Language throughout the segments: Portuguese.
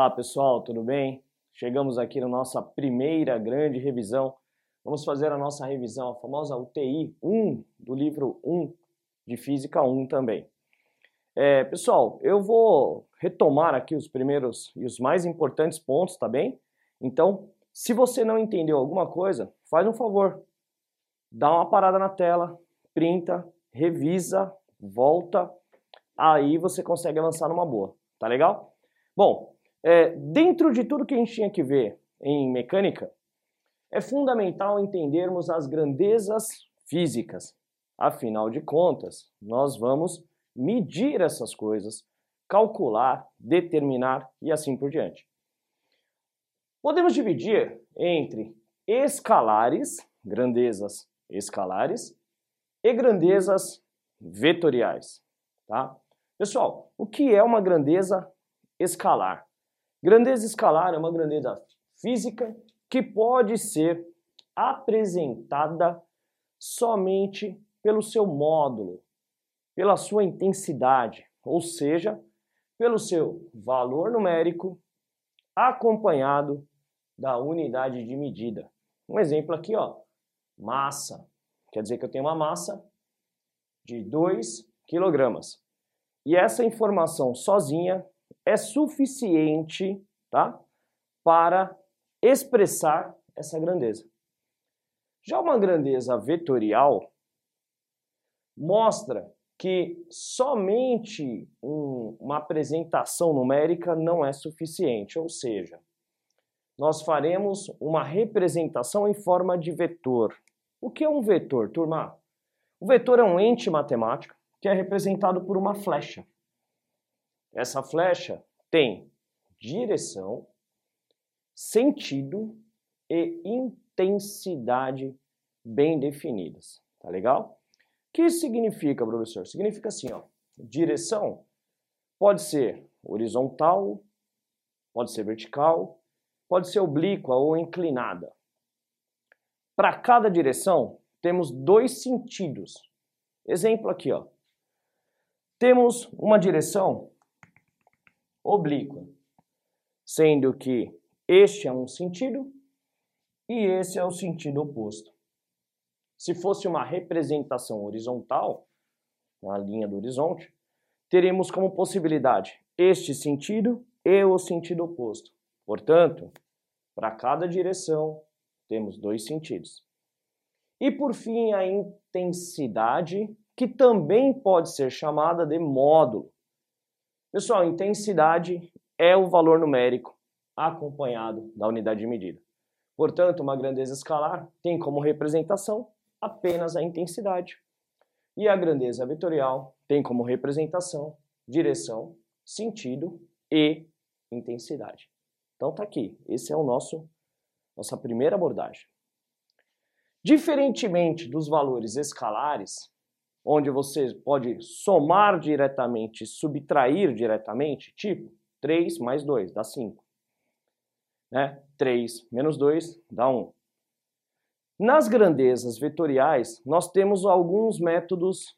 Olá pessoal, tudo bem? Chegamos aqui na nossa primeira grande revisão. Vamos fazer a nossa revisão, a famosa UTI 1 do livro 1 de Física 1 também. É, pessoal, eu vou retomar aqui os primeiros e os mais importantes pontos, tá bem? Então, se você não entendeu alguma coisa, faz um favor, dá uma parada na tela, printa, revisa, volta, aí você consegue avançar numa boa, tá legal? Bom, é, dentro de tudo que a gente tinha que ver em mecânica, é fundamental entendermos as grandezas físicas. Afinal de contas, nós vamos medir essas coisas, calcular, determinar e assim por diante. Podemos dividir entre escalares, grandezas escalares, e grandezas vetoriais. Tá? Pessoal, o que é uma grandeza escalar? Grandeza escalar é uma grandeza física que pode ser apresentada somente pelo seu módulo, pela sua intensidade, ou seja, pelo seu valor numérico acompanhado da unidade de medida. Um exemplo aqui, ó, massa. Quer dizer que eu tenho uma massa de 2 quilogramas. E essa informação sozinha é suficiente tá, para expressar essa grandeza. Já uma grandeza vetorial mostra que somente um, uma apresentação numérica não é suficiente, ou seja, nós faremos uma representação em forma de vetor. O que é um vetor, turma? O vetor é um ente matemático que é representado por uma flecha. Essa flecha tem direção, sentido e intensidade bem definidas. Tá legal? O que significa, professor? Significa assim, ó, direção pode ser horizontal, pode ser vertical, pode ser oblíqua ou inclinada. Para cada direção, temos dois sentidos. Exemplo aqui, ó. Temos uma direção oblíqua, sendo que este é um sentido e esse é o sentido oposto. Se fosse uma representação horizontal, na linha do horizonte, teremos como possibilidade este sentido e o sentido oposto. Portanto, para cada direção, temos dois sentidos. E por fim, a intensidade, que também pode ser chamada de módulo. Pessoal, intensidade é o valor numérico acompanhado da unidade de medida. Portanto, uma grandeza escalar tem como representação apenas a intensidade. E a grandeza vetorial tem como representação direção, sentido e intensidade. Então tá aqui, esse é o nosso nossa primeira abordagem. Diferentemente dos valores escalares, onde você pode somar diretamente, subtrair diretamente, tipo 3 mais 2 dá 5. Né? 3 menos 2 dá 1. Nas grandezas vetoriais, nós temos alguns métodos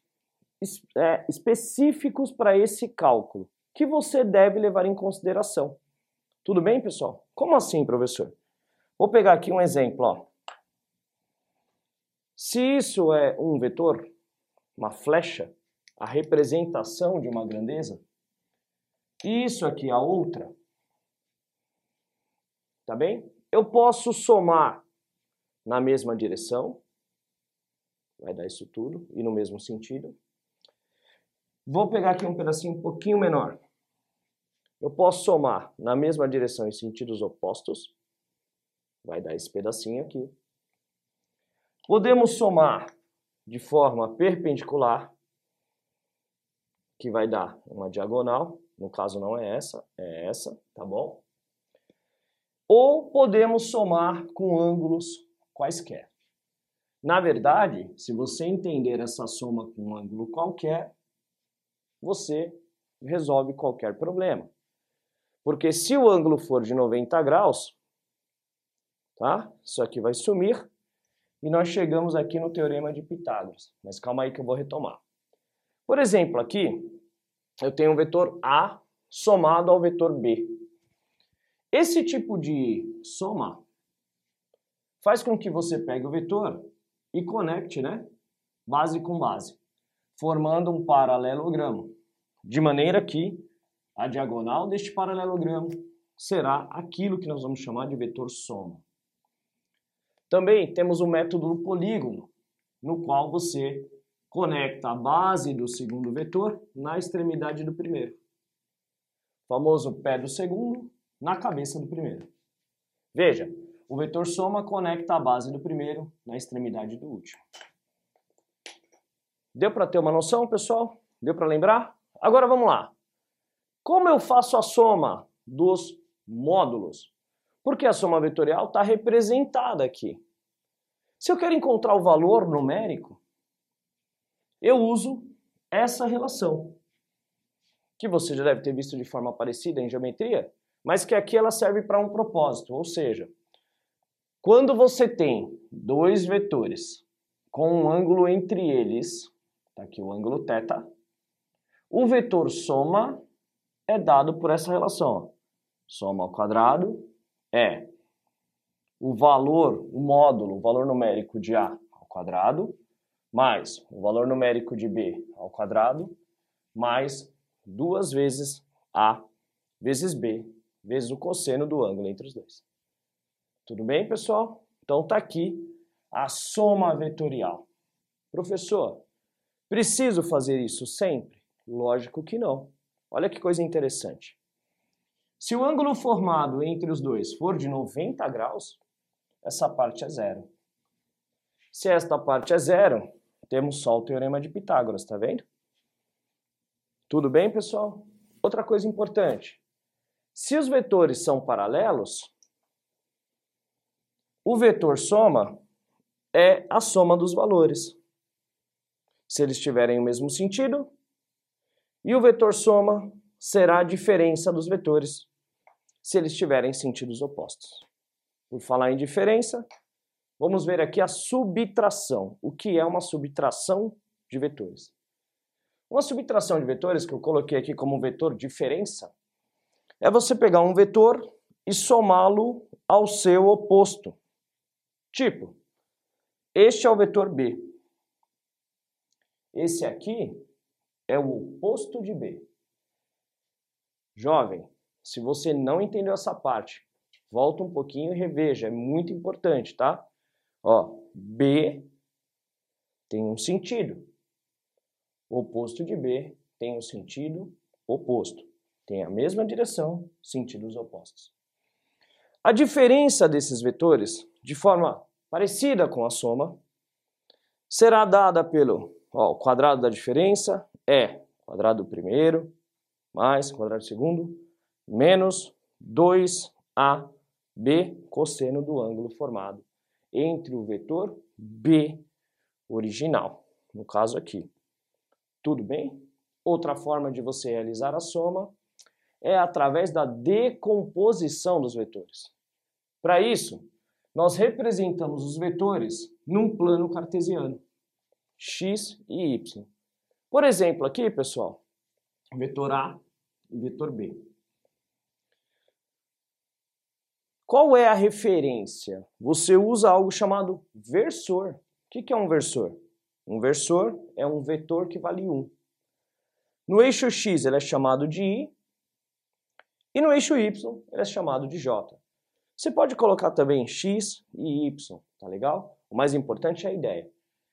é, específicos para esse cálculo, que você deve levar em consideração. Tudo bem, pessoal? Como assim, professor? Vou pegar aqui um exemplo. Ó. Se isso é um vetor, uma flecha, a representação de uma grandeza, e isso aqui a outra, tá bem? Eu posso somar na mesma direção, vai dar isso tudo, e no mesmo sentido. Vou pegar aqui um pedacinho um pouquinho menor. Eu posso somar na mesma direção em sentidos opostos, vai dar esse pedacinho aqui. Podemos somar de forma perpendicular, que vai dar uma diagonal, no caso não é essa, é essa, tá bom? Ou podemos somar com ângulos quaisquer. Na verdade, se você entender essa soma com um ângulo qualquer, você resolve qualquer problema. Porque se o ângulo for de 90 graus, tá? Isso aqui vai sumir e nós chegamos aqui no teorema de Pitágoras. Mas calma aí que eu vou retomar. Por exemplo, aqui eu tenho um vetor A somado ao vetor B. Esse tipo de soma faz com que você pegue o vetor e conecte, né, base com base, formando um paralelogramo, de maneira que a diagonal deste paralelogramo será aquilo que nós vamos chamar de vetor soma. Também temos o método do polígono, no qual você conecta a base do segundo vetor na extremidade do primeiro. O famoso pé do segundo na cabeça do primeiro. Veja, o vetor soma conecta a base do primeiro na extremidade do último. Deu para ter uma noção, pessoal? Deu para lembrar? Agora vamos lá. Como eu faço a soma dos módulos? Porque a soma vetorial está representada aqui. Se eu quero encontrar o valor numérico, eu uso essa relação, que você já deve ter visto de forma parecida em geometria, mas que aqui ela serve para um propósito, ou seja, quando você tem dois vetores com um ângulo entre eles, tá aqui o ângulo θ, o vetor soma é dado por essa relação. Soma ao quadrado é o valor, o módulo, o valor numérico de A ao quadrado, mais o valor numérico de B ao quadrado, mais duas vezes A vezes B, vezes o cosseno do ângulo entre os dois. Tudo bem, pessoal? Então está aqui a soma vetorial. Professor, preciso fazer isso sempre? Lógico que não. Olha que coisa interessante. Se o ângulo formado entre os dois for de 90 graus, essa parte é zero. Se esta parte é zero, temos só o teorema de Pitágoras, tá vendo? Tudo bem, pessoal? Outra coisa importante. Se os vetores são paralelos, o vetor soma é a soma dos valores. Se eles tiverem o mesmo sentido, e o vetor soma será a diferença dos vetores se eles tiverem sentidos opostos. Por falar em diferença, vamos ver aqui a subtração. O que é uma subtração de vetores? Uma subtração de vetores, que eu coloquei aqui como vetor diferença, é você pegar um vetor e somá-lo ao seu oposto. Tipo, este é o vetor B. Esse aqui é o oposto de B. Jovem, se você não entendeu essa parte, Volta um pouquinho e reveja, é muito importante, tá? Ó, B tem um sentido. O oposto de B tem um sentido oposto. Tem a mesma direção, sentidos opostos. A diferença desses vetores, de forma parecida com a soma, será dada pelo ó, o quadrado da diferença é quadrado do primeiro mais quadrado do segundo menos 2a B cosseno do ângulo formado entre o vetor B original, no caso aqui. Tudo bem? Outra forma de você realizar a soma é através da decomposição dos vetores. Para isso, nós representamos os vetores num plano cartesiano, x e y. Por exemplo, aqui, pessoal, vetor A e vetor B. Qual é a referência? Você usa algo chamado versor. O que é um versor? Um versor é um vetor que vale 1. No eixo x ele é chamado de i e no eixo y ele é chamado de j. Você pode colocar também x e y, tá legal? O mais importante é a ideia.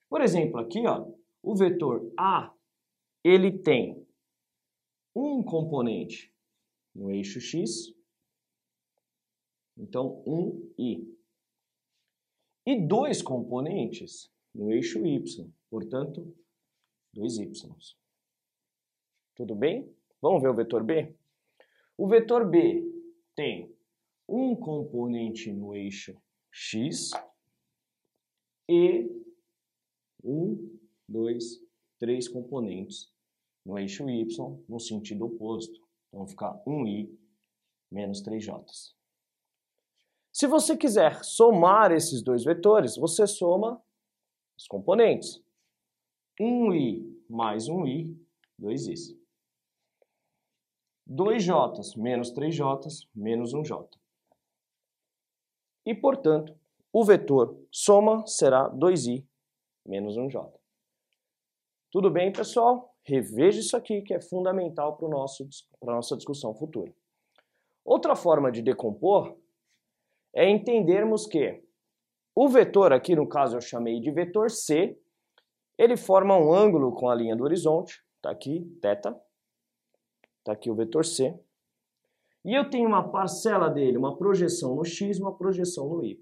Por exemplo, aqui, ó, o vetor a, ele tem um componente no eixo x então, um i. E dois componentes no eixo y, portanto, dois y. Tudo bem? Vamos ver o vetor B? O vetor B tem um componente no eixo x e um, dois, três componentes no eixo y no sentido oposto. Então, ficar 1i menos 3j. Se você quiser somar esses dois vetores, você soma os componentes. 1i mais 1i, 2i's. 2j menos 3j menos 1j. e, portanto, o vetor soma será 2i menos 1j. Tudo bem, pessoal? Reveja isso aqui que é fundamental para a nossa discussão futura. Outra forma de decompor é entendermos que o vetor, aqui no caso eu chamei de vetor C, ele forma um ângulo com a linha do horizonte, está aqui, θ, está aqui o vetor C, e eu tenho uma parcela dele, uma projeção no x e uma projeção no y.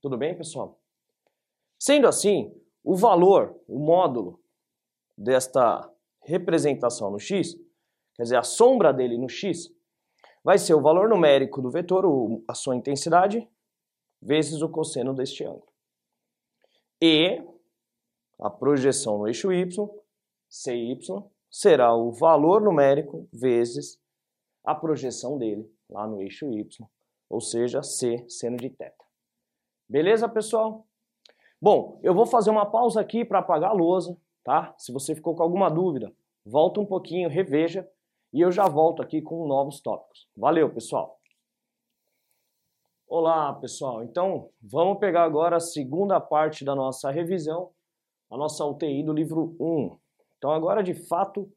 Tudo bem, pessoal? Sendo assim, o valor, o módulo desta representação no x, quer dizer, a sombra dele no x, vai ser o valor numérico do vetor, a sua intensidade, vezes o cosseno deste ângulo. E a projeção no eixo y, cy, será o valor numérico vezes a projeção dele lá no eixo y, ou seja, c seno de θ. Beleza, pessoal? Bom, eu vou fazer uma pausa aqui para apagar a lousa, tá? Se você ficou com alguma dúvida, volta um pouquinho, reveja e eu já volto aqui com novos tópicos. Valeu, pessoal! Olá, pessoal! Então, vamos pegar agora a segunda parte da nossa revisão, a nossa UTI do livro 1. Então, agora, de fato,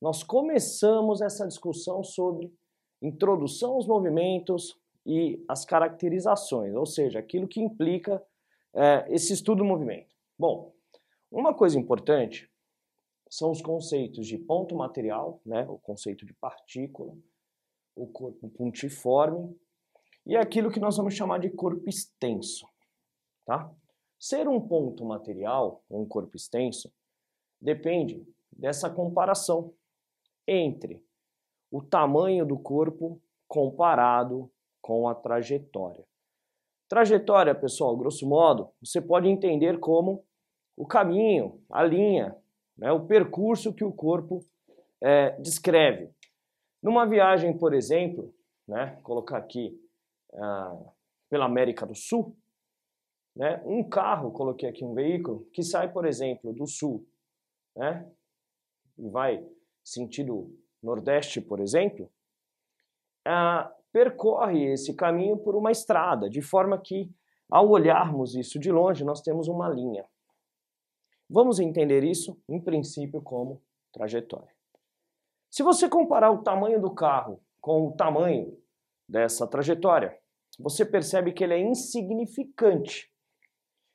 nós começamos essa discussão sobre introdução aos movimentos e as caracterizações, ou seja, aquilo que implica é, esse estudo do movimento. Bom, uma coisa importante são os conceitos de ponto material, né, o conceito de partícula, o corpo pontiforme e aquilo que nós vamos chamar de corpo extenso. Tá? Ser um ponto material, um corpo extenso, depende dessa comparação entre o tamanho do corpo comparado com a trajetória. Trajetória, pessoal, grosso modo, você pode entender como o caminho, a linha né, o percurso que o corpo é, descreve. Numa viagem, por exemplo, né, colocar aqui ah, pela América do Sul, né, um carro, coloquei aqui um veículo, que sai, por exemplo, do sul né, e vai sentido nordeste, por exemplo, ah, percorre esse caminho por uma estrada, de forma que, ao olharmos isso de longe, nós temos uma linha. Vamos entender isso, em princípio, como trajetória. Se você comparar o tamanho do carro com o tamanho dessa trajetória, você percebe que ele é insignificante.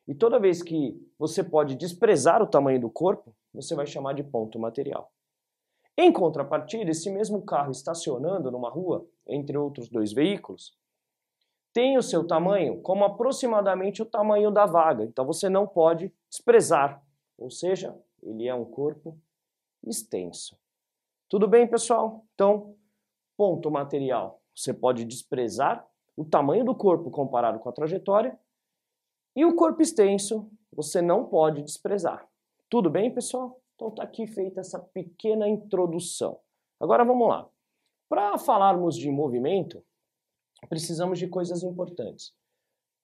E toda vez que você pode desprezar o tamanho do corpo, você vai chamar de ponto material. Em contrapartida, esse mesmo carro estacionando numa rua, entre outros dois veículos, tem o seu tamanho como aproximadamente o tamanho da vaga. Então você não pode desprezar ou seja, ele é um corpo extenso. Tudo bem, pessoal? Então, ponto material. Você pode desprezar o tamanho do corpo comparado com a trajetória e o corpo extenso você não pode desprezar. Tudo bem, pessoal? Então está aqui feita essa pequena introdução. Agora vamos lá. Para falarmos de movimento, precisamos de coisas importantes.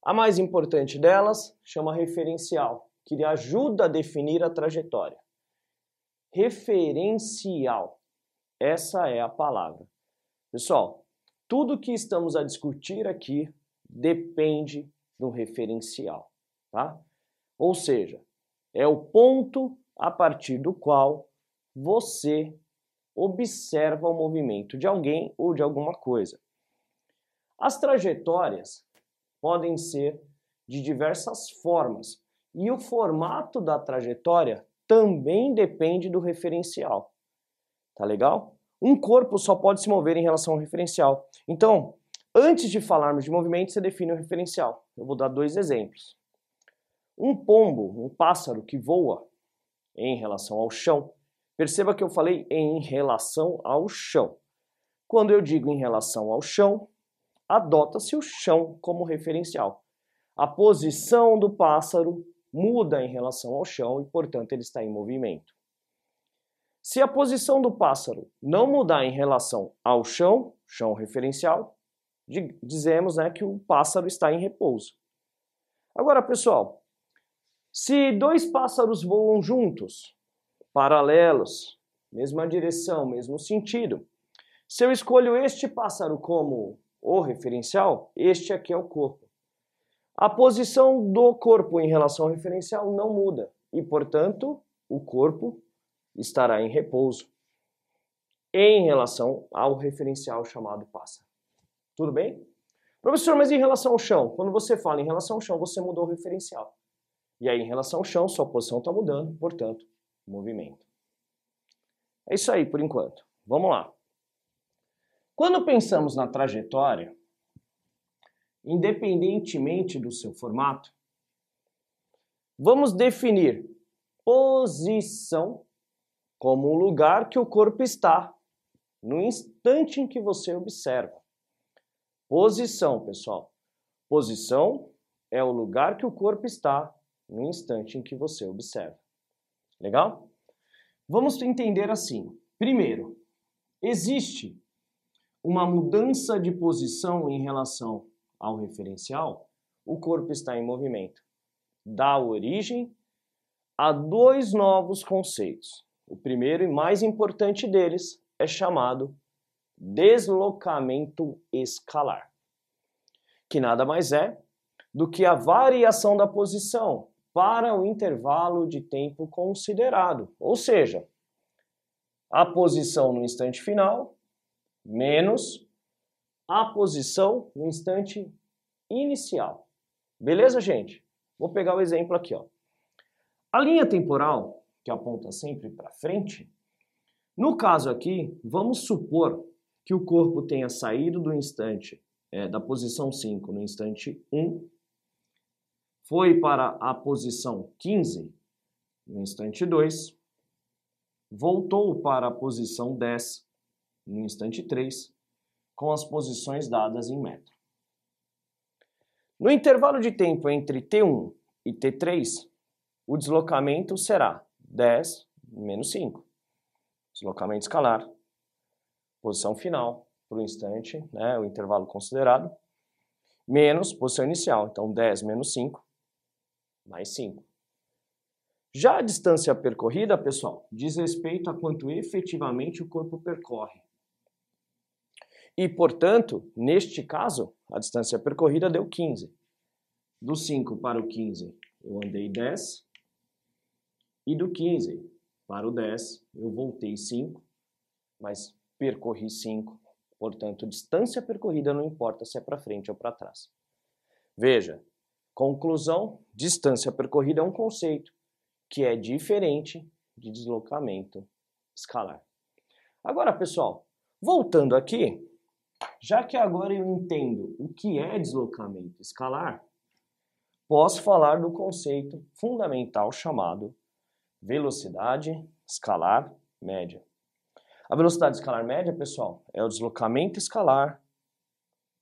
A mais importante delas chama referencial que lhe ajuda a definir a trajetória. Referencial. Essa é a palavra. Pessoal, tudo que estamos a discutir aqui depende do referencial, tá? Ou seja, é o ponto a partir do qual você observa o movimento de alguém ou de alguma coisa. As trajetórias podem ser de diversas formas, e o formato da trajetória também depende do referencial. Tá legal? Um corpo só pode se mover em relação ao referencial. Então, antes de falarmos de movimento, você define o referencial. Eu vou dar dois exemplos. Um pombo, um pássaro que voa em relação ao chão. Perceba que eu falei em relação ao chão. Quando eu digo em relação ao chão, adota-se o chão como referencial. A posição do pássaro muda em relação ao chão e, portanto, ele está em movimento. Se a posição do pássaro não mudar em relação ao chão, chão referencial, dizemos né, que o pássaro está em repouso. Agora, pessoal, se dois pássaros voam juntos, paralelos, mesma direção, mesmo sentido, se eu escolho este pássaro como o referencial, este aqui é o corpo. A posição do corpo em relação ao referencial não muda e, portanto, o corpo estará em repouso em relação ao referencial chamado pássaro. Tudo bem? Professor, mas em relação ao chão? Quando você fala em relação ao chão, você mudou o referencial. E aí, em relação ao chão, sua posição está mudando, portanto, movimento. É isso aí por enquanto. Vamos lá. Quando pensamos na trajetória, independentemente do seu formato, vamos definir posição como o lugar que o corpo está no instante em que você observa. Posição, pessoal. Posição é o lugar que o corpo está no instante em que você observa. Legal? Vamos entender assim. Primeiro, existe uma mudança de posição em relação ao referencial, o corpo está em movimento. Dá origem a dois novos conceitos. O primeiro e mais importante deles é chamado deslocamento escalar, que nada mais é do que a variação da posição para o intervalo de tempo considerado, ou seja, a posição no instante final menos a posição no instante inicial. Beleza, gente? Vou pegar o exemplo aqui, ó. A linha temporal, que aponta sempre para frente, no caso aqui, vamos supor que o corpo tenha saído do instante, é, da posição 5 no instante 1, foi para a posição 15 no instante 2, voltou para a posição 10 no instante 3, com as posições dadas em metro. No intervalo de tempo entre T1 e T3, o deslocamento será 10 menos 5. Deslocamento escalar, posição final para o instante, né, o intervalo considerado, menos posição inicial. Então, 10 menos 5, mais 5. Já a distância percorrida, pessoal, diz respeito a quanto efetivamente o corpo percorre. E, portanto, neste caso, a distância percorrida deu 15. Do 5 para o 15, eu andei 10. E do 15 para o 10, eu voltei 5, mas percorri 5. Portanto, distância percorrida não importa se é para frente ou para trás. Veja, conclusão, distância percorrida é um conceito que é diferente de deslocamento escalar. Agora, pessoal, voltando aqui, já que agora eu entendo o que é deslocamento escalar, posso falar do conceito fundamental chamado velocidade escalar média. A velocidade escalar média, pessoal, é o deslocamento escalar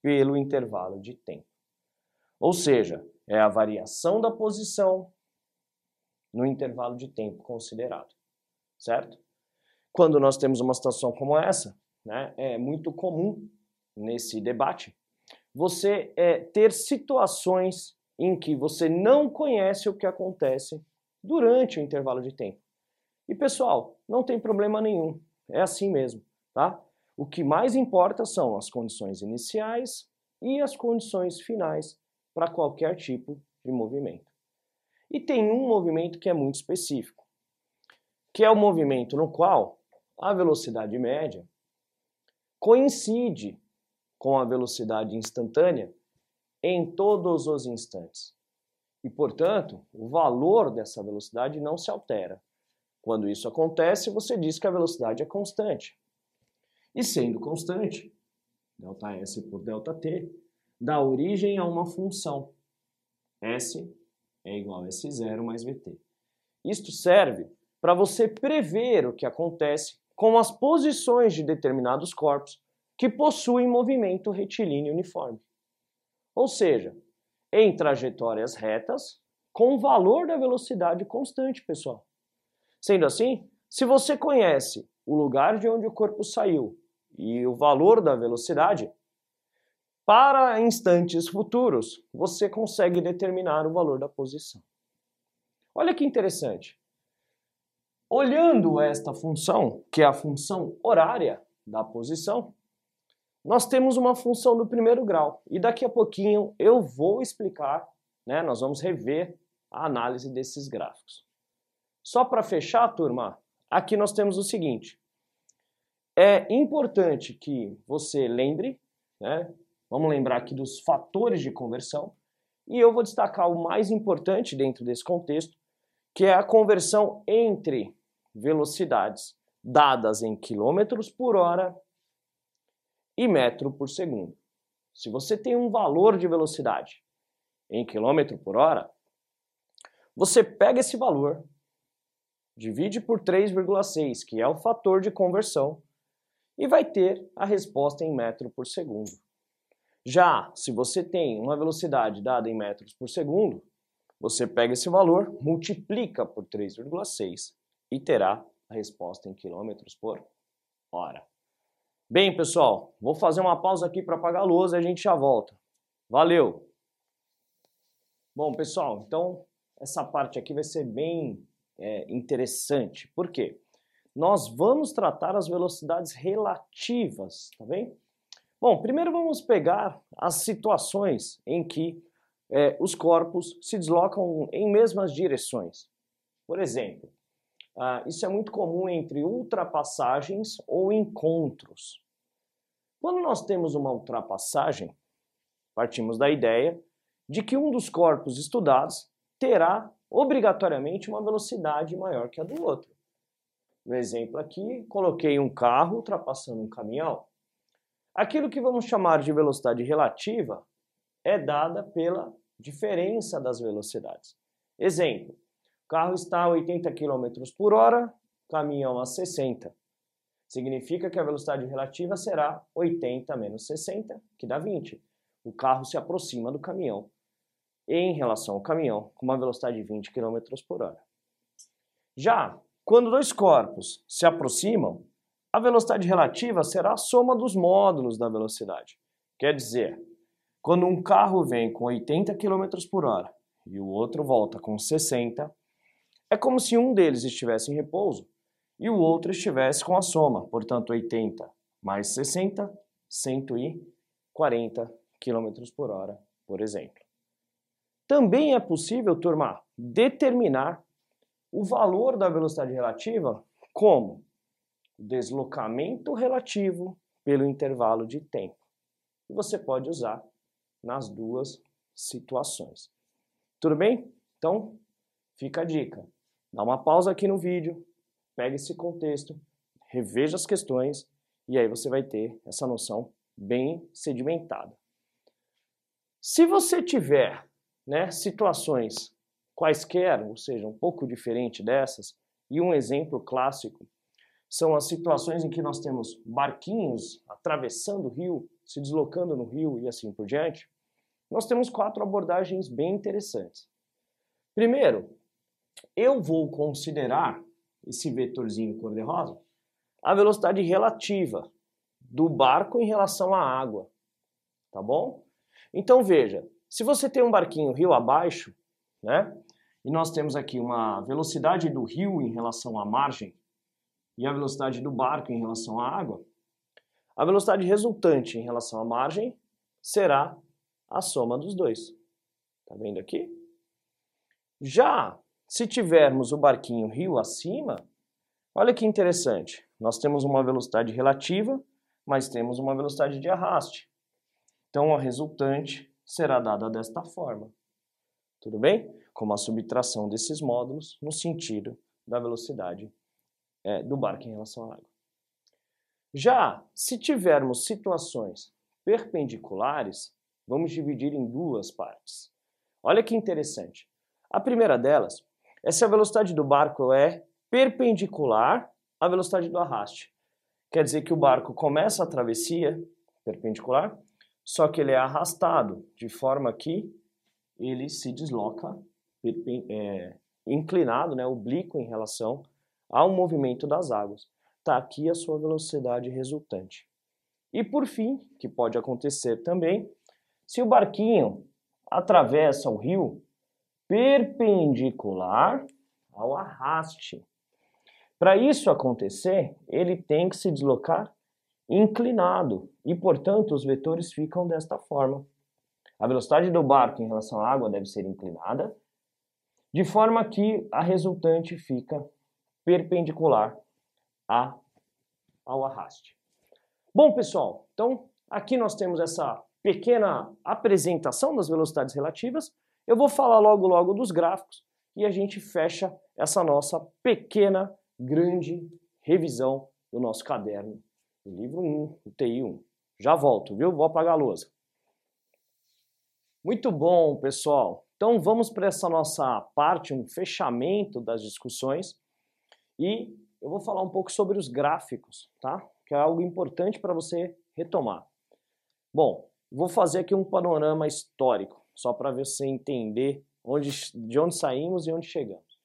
pelo intervalo de tempo. Ou seja, é a variação da posição no intervalo de tempo considerado, certo? Quando nós temos uma situação como essa, né, é muito comum nesse debate, você é, ter situações em que você não conhece o que acontece durante o intervalo de tempo. E pessoal, não tem problema nenhum, é assim mesmo, tá? O que mais importa são as condições iniciais e as condições finais para qualquer tipo de movimento. E tem um movimento que é muito específico, que é o movimento no qual a velocidade média coincide com a velocidade instantânea em todos os instantes. E, portanto, o valor dessa velocidade não se altera. Quando isso acontece, você diz que a velocidade é constante. E sendo constante, ΔS por ΔT, dá origem a uma função. S é igual a S0 mais VT. Isto serve para você prever o que acontece com as posições de determinados corpos que possuem movimento retilíneo uniforme. Ou seja, em trajetórias retas com valor da velocidade constante, pessoal. Sendo assim, se você conhece o lugar de onde o corpo saiu e o valor da velocidade, para instantes futuros, você consegue determinar o valor da posição. Olha que interessante. Olhando esta função, que é a função horária da posição, nós temos uma função do primeiro grau e daqui a pouquinho eu vou explicar né, nós vamos rever a análise desses gráficos. Só para fechar, turma, aqui nós temos o seguinte. É importante que você lembre, né, vamos lembrar aqui dos fatores de conversão, e eu vou destacar o mais importante dentro desse contexto, que é a conversão entre velocidades dadas em quilômetros por hora e metro por segundo. Se você tem um valor de velocidade em quilômetro por hora, você pega esse valor, divide por 3,6, que é o fator de conversão, e vai ter a resposta em metro por segundo. Já se você tem uma velocidade dada em metros por segundo, você pega esse valor, multiplica por 3,6 e terá a resposta em quilômetros por hora. Bem, pessoal, vou fazer uma pausa aqui para apagar a luz e a gente já volta. Valeu! Bom, pessoal, então essa parte aqui vai ser bem é, interessante. Por quê? Nós vamos tratar as velocidades relativas, tá bem? Bom, primeiro vamos pegar as situações em que é, os corpos se deslocam em mesmas direções. Por exemplo, ah, isso é muito comum entre ultrapassagens ou encontros. Quando nós temos uma ultrapassagem, partimos da ideia de que um dos corpos estudados terá obrigatoriamente uma velocidade maior que a do outro. No exemplo aqui, coloquei um carro ultrapassando um caminhão. Aquilo que vamos chamar de velocidade relativa é dada pela diferença das velocidades. Exemplo, carro está a 80 km por hora, caminhão a 60. Significa que a velocidade relativa será 80 menos 60, que dá 20. O carro se aproxima do caminhão em relação ao caminhão com uma velocidade de 20 km por hora. Já quando dois corpos se aproximam, a velocidade relativa será a soma dos módulos da velocidade. Quer dizer, quando um carro vem com 80 km por hora e o outro volta com 60, é como se um deles estivesse em repouso e o outro estivesse com a soma, portanto 80 mais 60, 140 km por hora, por exemplo. Também é possível, turma, determinar o valor da velocidade relativa como deslocamento relativo pelo intervalo de tempo. E você pode usar nas duas situações. Tudo bem? Então, fica a dica. Dá uma pausa aqui no vídeo, pega esse contexto, reveja as questões e aí você vai ter essa noção bem sedimentada. Se você tiver né, situações quaisquer, ou seja, um pouco diferente dessas, e um exemplo clássico são as situações em que nós temos barquinhos atravessando o rio, se deslocando no rio e assim por diante, nós temos quatro abordagens bem interessantes. Primeiro, eu vou considerar esse vetorzinho cor-de-rosa a velocidade relativa do barco em relação à água, tá bom? Então veja, se você tem um barquinho rio abaixo, né, e nós temos aqui uma velocidade do rio em relação à margem e a velocidade do barco em relação à água, a velocidade resultante em relação à margem será a soma dos dois. Tá vendo aqui? Já se tivermos o barquinho rio acima, olha que interessante. Nós temos uma velocidade relativa, mas temos uma velocidade de arraste. Então a resultante será dada desta forma. Tudo bem? Como a subtração desses módulos no sentido da velocidade é, do barco em relação à água. Já se tivermos situações perpendiculares, vamos dividir em duas partes. Olha que interessante. A primeira delas é se a velocidade do barco é perpendicular à velocidade do arraste. Quer dizer que o barco começa a travessia perpendicular, só que ele é arrastado, de forma que ele se desloca é, inclinado, né, oblíquo em relação ao movimento das águas. Está aqui a sua velocidade resultante. E por fim, que pode acontecer também, se o barquinho atravessa o rio perpendicular ao arraste. Para isso acontecer, ele tem que se deslocar inclinado e, portanto, os vetores ficam desta forma. A velocidade do barco em relação à água deve ser inclinada, de forma que a resultante fica perpendicular a, ao arraste. Bom, pessoal, então aqui nós temos essa pequena apresentação das velocidades relativas. Eu vou falar logo logo dos gráficos e a gente fecha essa nossa pequena, grande revisão do nosso caderno do livro 1, o TI 1. Já volto, viu? Vou apagar a lousa. Muito bom, pessoal. Então vamos para essa nossa parte, um fechamento das discussões e eu vou falar um pouco sobre os gráficos, tá? Que é algo importante para você retomar. Bom, vou fazer aqui um panorama histórico, só para você entender onde, de onde saímos e onde chegamos.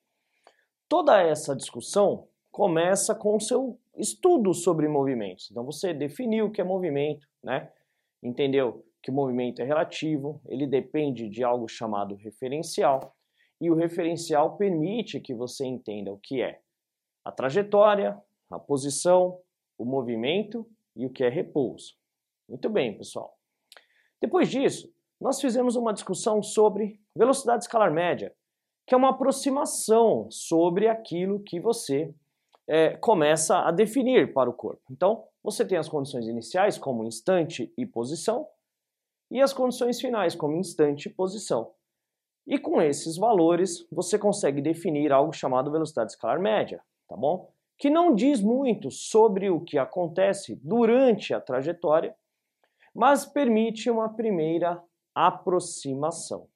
Toda essa discussão começa com o seu estudo sobre movimentos. Então você definiu o que é movimento, né? Entendeu que o movimento é relativo, ele depende de algo chamado referencial, e o referencial permite que você entenda o que é a trajetória, a posição, o movimento e o que é repouso. Muito bem, pessoal. Depois disso, nós fizemos uma discussão sobre velocidade escalar média, que é uma aproximação sobre aquilo que você é, começa a definir para o corpo. Então, você tem as condições iniciais, como instante e posição, e as condições finais, como instante e posição. E com esses valores, você consegue definir algo chamado velocidade escalar média, tá bom? Que não diz muito sobre o que acontece durante a trajetória, mas permite uma primeira aproximação.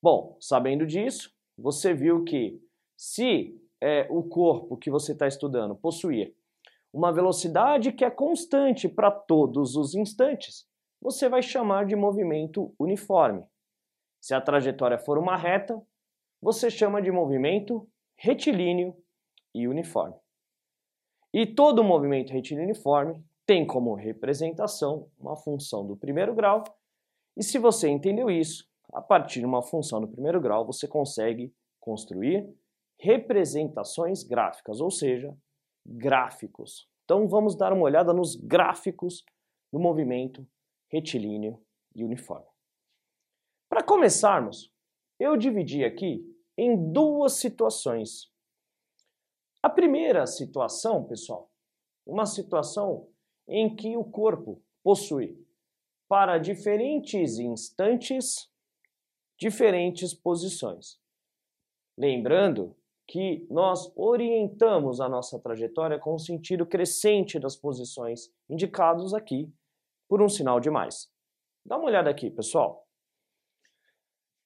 Bom, sabendo disso, você viu que se é, o corpo que você está estudando possuir uma velocidade que é constante para todos os instantes, você vai chamar de movimento uniforme. Se a trajetória for uma reta, você chama de movimento retilíneo e uniforme. E todo movimento retilíneo uniforme tem como representação uma função do primeiro grau, e se você entendeu isso, a partir de uma função do primeiro grau, você consegue construir representações gráficas, ou seja, gráficos. Então vamos dar uma olhada nos gráficos do movimento retilíneo e uniforme. Para começarmos, eu dividi aqui em duas situações. A primeira situação, pessoal, uma situação em que o corpo possui para diferentes instantes diferentes posições. Lembrando que nós orientamos a nossa trajetória com o sentido crescente das posições indicados aqui por um sinal de mais. Dá uma olhada aqui, pessoal.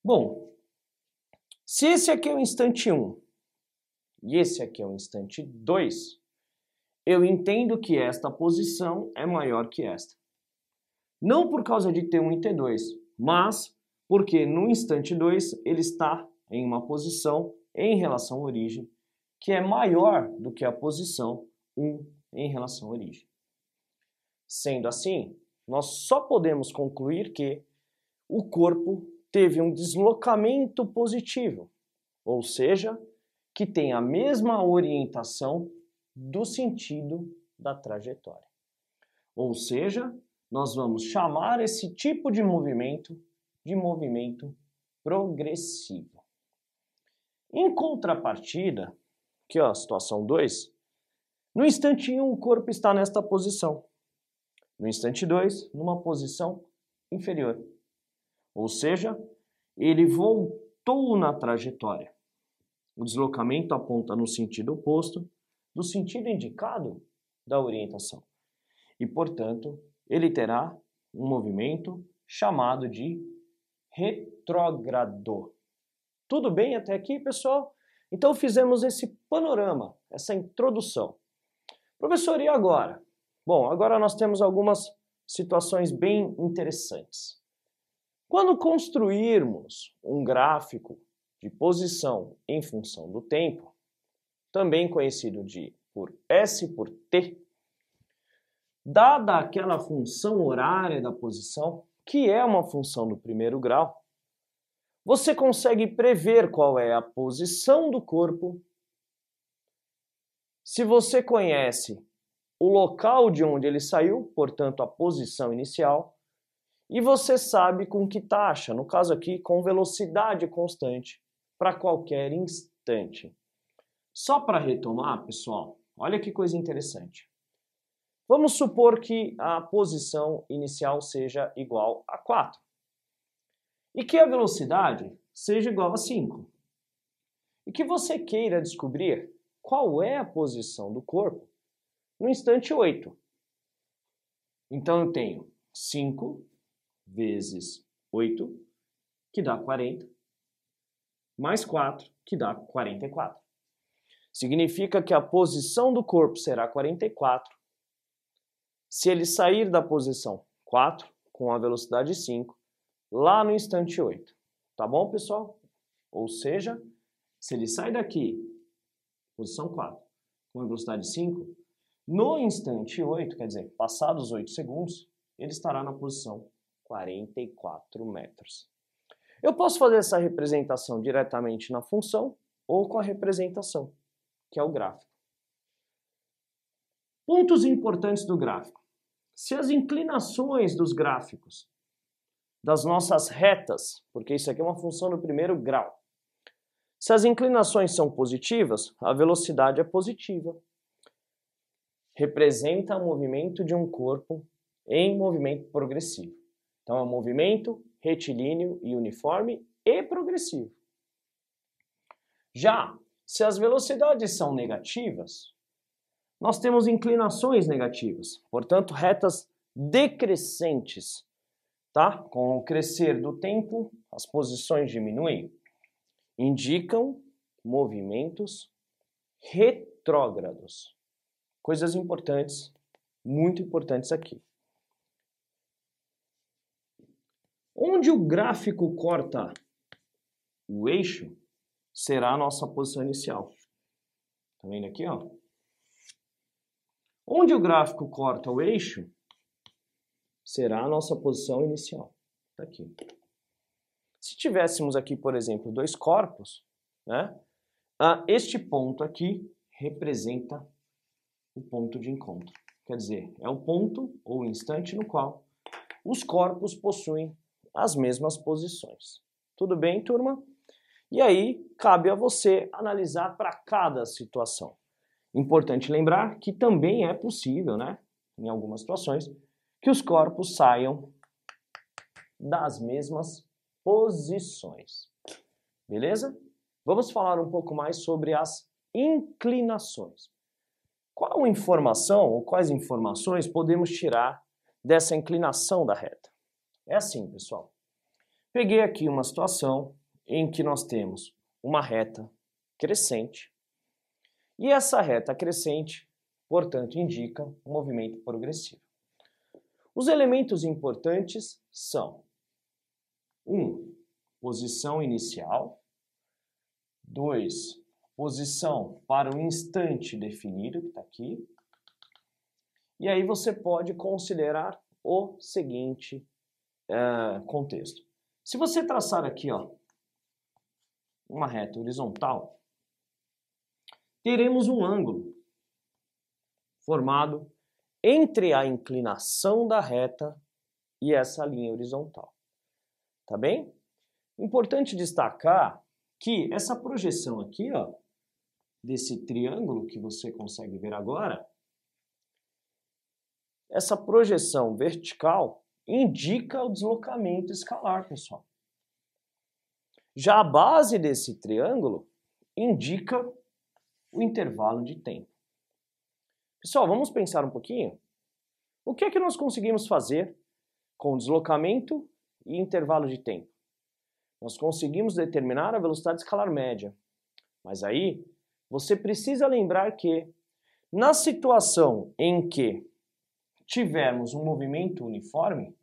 Bom, se esse aqui é o instante 1 e esse aqui é o instante 2, eu entendo que esta posição é maior que esta. Não por causa de T1 e T2, mas porque no instante 2 ele está em uma posição em relação à origem que é maior do que a posição 1 em relação à origem. Sendo assim, nós só podemos concluir que o corpo teve um deslocamento positivo, ou seja, que tem a mesma orientação do sentido da trajetória. Ou seja, nós vamos chamar esse tipo de movimento de movimento progressivo. Em contrapartida, que é a situação 2, no instante 1 um, o corpo está nesta posição. No instante 2, numa posição inferior. Ou seja, ele voltou na trajetória. O deslocamento aponta no sentido oposto do sentido indicado da orientação. E, portanto, ele terá um movimento chamado de retrógrado. Tudo bem até aqui, pessoal? Então fizemos esse panorama, essa introdução. Professor, e agora? Bom, agora nós temos algumas situações bem interessantes. Quando construirmos um gráfico de posição em função do tempo, também conhecido de por S por T, dada aquela função horária da posição, que é uma função do primeiro grau, você consegue prever qual é a posição do corpo. Se você conhece o local de onde ele saiu, portanto, a posição inicial, e você sabe com que taxa, no caso aqui, com velocidade constante para qualquer instante. Só para retomar, pessoal, olha que coisa interessante. Vamos supor que a posição inicial seja igual a 4 e que a velocidade seja igual a 5 e que você queira descobrir qual é a posição do corpo no instante 8. Então eu tenho 5 vezes 8, que dá 40, mais 4, que dá 44. Significa que a posição do corpo será 44 se ele sair da posição 4 com a velocidade 5 lá no instante 8. Tá bom, pessoal? Ou seja, se ele sai daqui, posição 4, com a velocidade 5, no instante 8, quer dizer, passados 8 segundos, ele estará na posição 44 metros. Eu posso fazer essa representação diretamente na função ou com a representação, que é o gráfico. Pontos importantes do gráfico. Se as inclinações dos gráficos, das nossas retas, porque isso aqui é uma função do primeiro grau, se as inclinações são positivas, a velocidade é positiva. Representa o movimento de um corpo em movimento progressivo. Então, é um movimento retilíneo e uniforme e progressivo. Já se as velocidades são negativas, nós temos inclinações negativas, portanto, retas decrescentes. Tá? Com o crescer do tempo, as posições diminuem. Indicam movimentos retrógrados. Coisas importantes, muito importantes aqui. Onde o gráfico corta o eixo, será a nossa posição inicial. Tá vendo aqui, ó? Onde o gráfico corta o eixo, será a nossa posição inicial. Tá aqui. Se tivéssemos aqui, por exemplo, dois corpos, né? este ponto aqui representa o ponto de encontro. Quer dizer, é o ponto ou instante no qual os corpos possuem as mesmas posições. Tudo bem, turma? E aí, cabe a você analisar para cada situação. Importante lembrar que também é possível, né, em algumas situações, que os corpos saiam das mesmas posições. Beleza? Vamos falar um pouco mais sobre as inclinações. Qual informação ou quais informações podemos tirar dessa inclinação da reta? É assim, pessoal. Peguei aqui uma situação em que nós temos uma reta crescente e essa reta crescente, portanto, indica um movimento progressivo. Os elementos importantes são 1. Um, posição inicial. 2. Posição para o instante definido, que está aqui. E aí você pode considerar o seguinte uh, contexto. Se você traçar aqui ó, uma reta horizontal, teremos um ângulo formado entre a inclinação da reta e essa linha horizontal. Tá bem? Importante destacar que essa projeção aqui, ó, desse triângulo que você consegue ver agora, essa projeção vertical indica o deslocamento escalar, pessoal. Já a base desse triângulo indica o intervalo de tempo. Pessoal, vamos pensar um pouquinho? O que é que nós conseguimos fazer com deslocamento e intervalo de tempo? Nós conseguimos determinar a velocidade escalar média. Mas aí, você precisa lembrar que, na situação em que tivermos um movimento uniforme,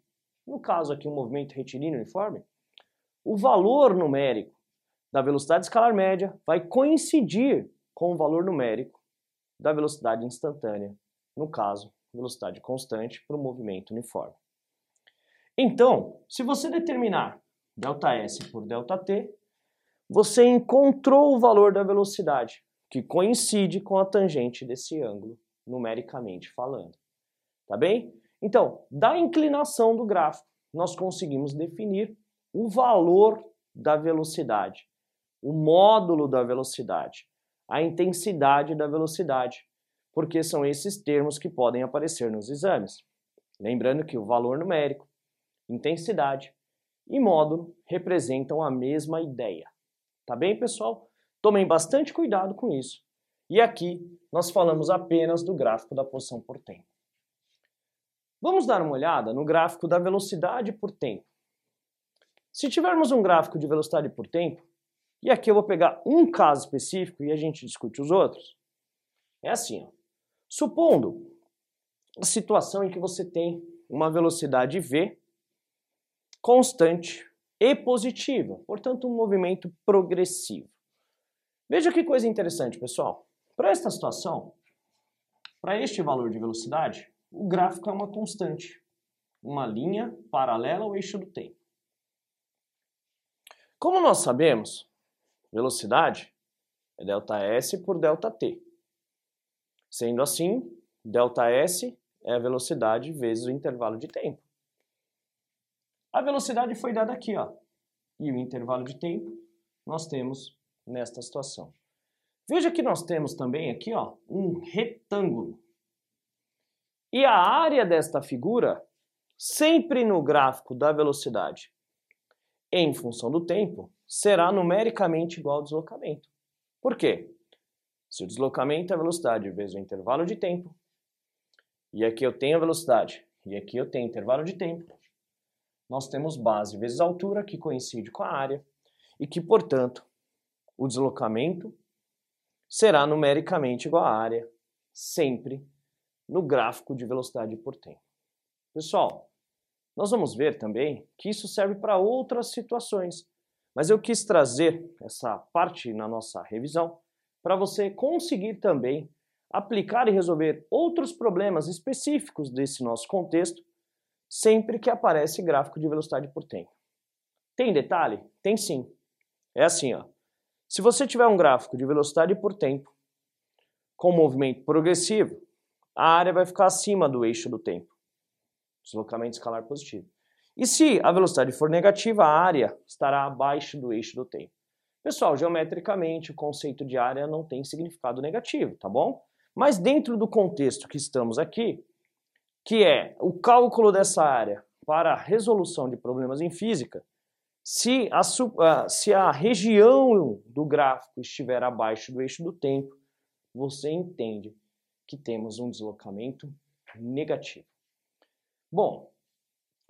no caso aqui um movimento retilíneo uniforme, o valor numérico da velocidade escalar média vai coincidir com o valor numérico da velocidade instantânea, no caso, velocidade constante para o movimento uniforme. Então, se você determinar ΔS por ΔT, você encontrou o valor da velocidade, que coincide com a tangente desse ângulo, numericamente falando. Tá bem? Então, da inclinação do gráfico, nós conseguimos definir o valor da velocidade, o módulo da velocidade, a intensidade da velocidade, porque são esses termos que podem aparecer nos exames. Lembrando que o valor numérico, intensidade e módulo representam a mesma ideia. Tá bem, pessoal? Tomem bastante cuidado com isso. E aqui nós falamos apenas do gráfico da posição por tempo. Vamos dar uma olhada no gráfico da velocidade por tempo. Se tivermos um gráfico de velocidade por tempo, e aqui eu vou pegar um caso específico e a gente discute os outros, é assim. Ó. Supondo a situação em que você tem uma velocidade v constante e positiva, portanto um movimento progressivo. Veja que coisa interessante, pessoal. Para esta situação, para este valor de velocidade, o gráfico é uma constante, uma linha paralela ao eixo do tempo. Como nós sabemos, velocidade é ΔS por ΔT. Sendo assim, ΔS é a velocidade vezes o intervalo de tempo. A velocidade foi dada aqui, ó, e o intervalo de tempo nós temos nesta situação. Veja que nós temos também aqui ó, um retângulo. E a área desta figura, sempre no gráfico da velocidade em função do tempo, será numericamente igual ao deslocamento. Por quê? Se o deslocamento é a velocidade vezes o intervalo de tempo, e aqui eu tenho a velocidade, e aqui eu tenho intervalo de tempo, nós temos base vezes altura, que coincide com a área, e que, portanto, o deslocamento será numericamente igual à área, sempre no gráfico de velocidade por tempo. Pessoal, nós vamos ver também que isso serve para outras situações, mas eu quis trazer essa parte na nossa revisão para você conseguir também aplicar e resolver outros problemas específicos desse nosso contexto sempre que aparece gráfico de velocidade por tempo. Tem detalhe? Tem sim. É assim, ó. Se você tiver um gráfico de velocidade por tempo com movimento progressivo, a área vai ficar acima do eixo do tempo. Deslocamento escalar positivo. E se a velocidade for negativa, a área estará abaixo do eixo do tempo. Pessoal, geometricamente, o conceito de área não tem significado negativo, tá bom? Mas dentro do contexto que estamos aqui, que é o cálculo dessa área para a resolução de problemas em física, se a, se a região do gráfico estiver abaixo do eixo do tempo, você entende que temos um deslocamento negativo. Bom,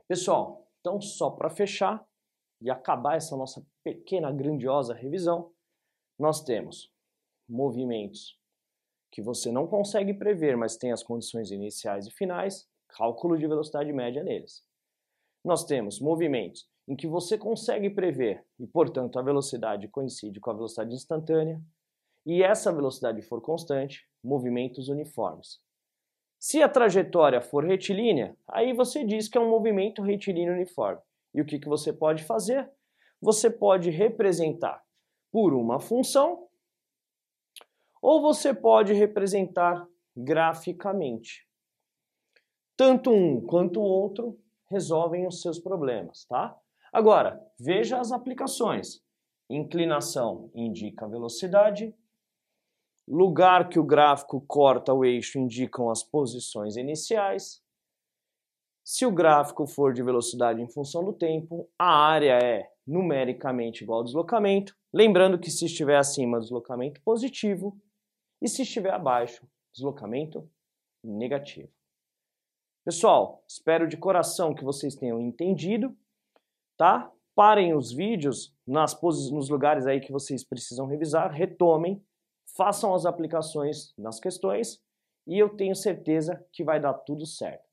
pessoal, então só para fechar e acabar essa nossa pequena, grandiosa revisão, nós temos movimentos que você não consegue prever, mas tem as condições iniciais e finais, cálculo de velocidade média neles. Nós temos movimentos em que você consegue prever e, portanto, a velocidade coincide com a velocidade instantânea, e essa velocidade for constante, movimentos uniformes. Se a trajetória for retilínea, aí você diz que é um movimento retilíneo uniforme. E o que, que você pode fazer? Você pode representar por uma função ou você pode representar graficamente. Tanto um quanto o outro resolvem os seus problemas, tá? Agora, veja as aplicações. Inclinação indica velocidade. Lugar que o gráfico corta o eixo indicam as posições iniciais. Se o gráfico for de velocidade em função do tempo, a área é numericamente igual ao deslocamento. Lembrando que se estiver acima, deslocamento positivo. E se estiver abaixo, deslocamento negativo. Pessoal, espero de coração que vocês tenham entendido tá? Parem os vídeos nas nos lugares aí que vocês precisam revisar, retomem, façam as aplicações nas questões e eu tenho certeza que vai dar tudo certo.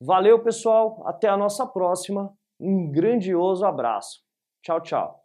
Valeu, pessoal, até a nossa próxima. Um grandioso abraço. Tchau, tchau.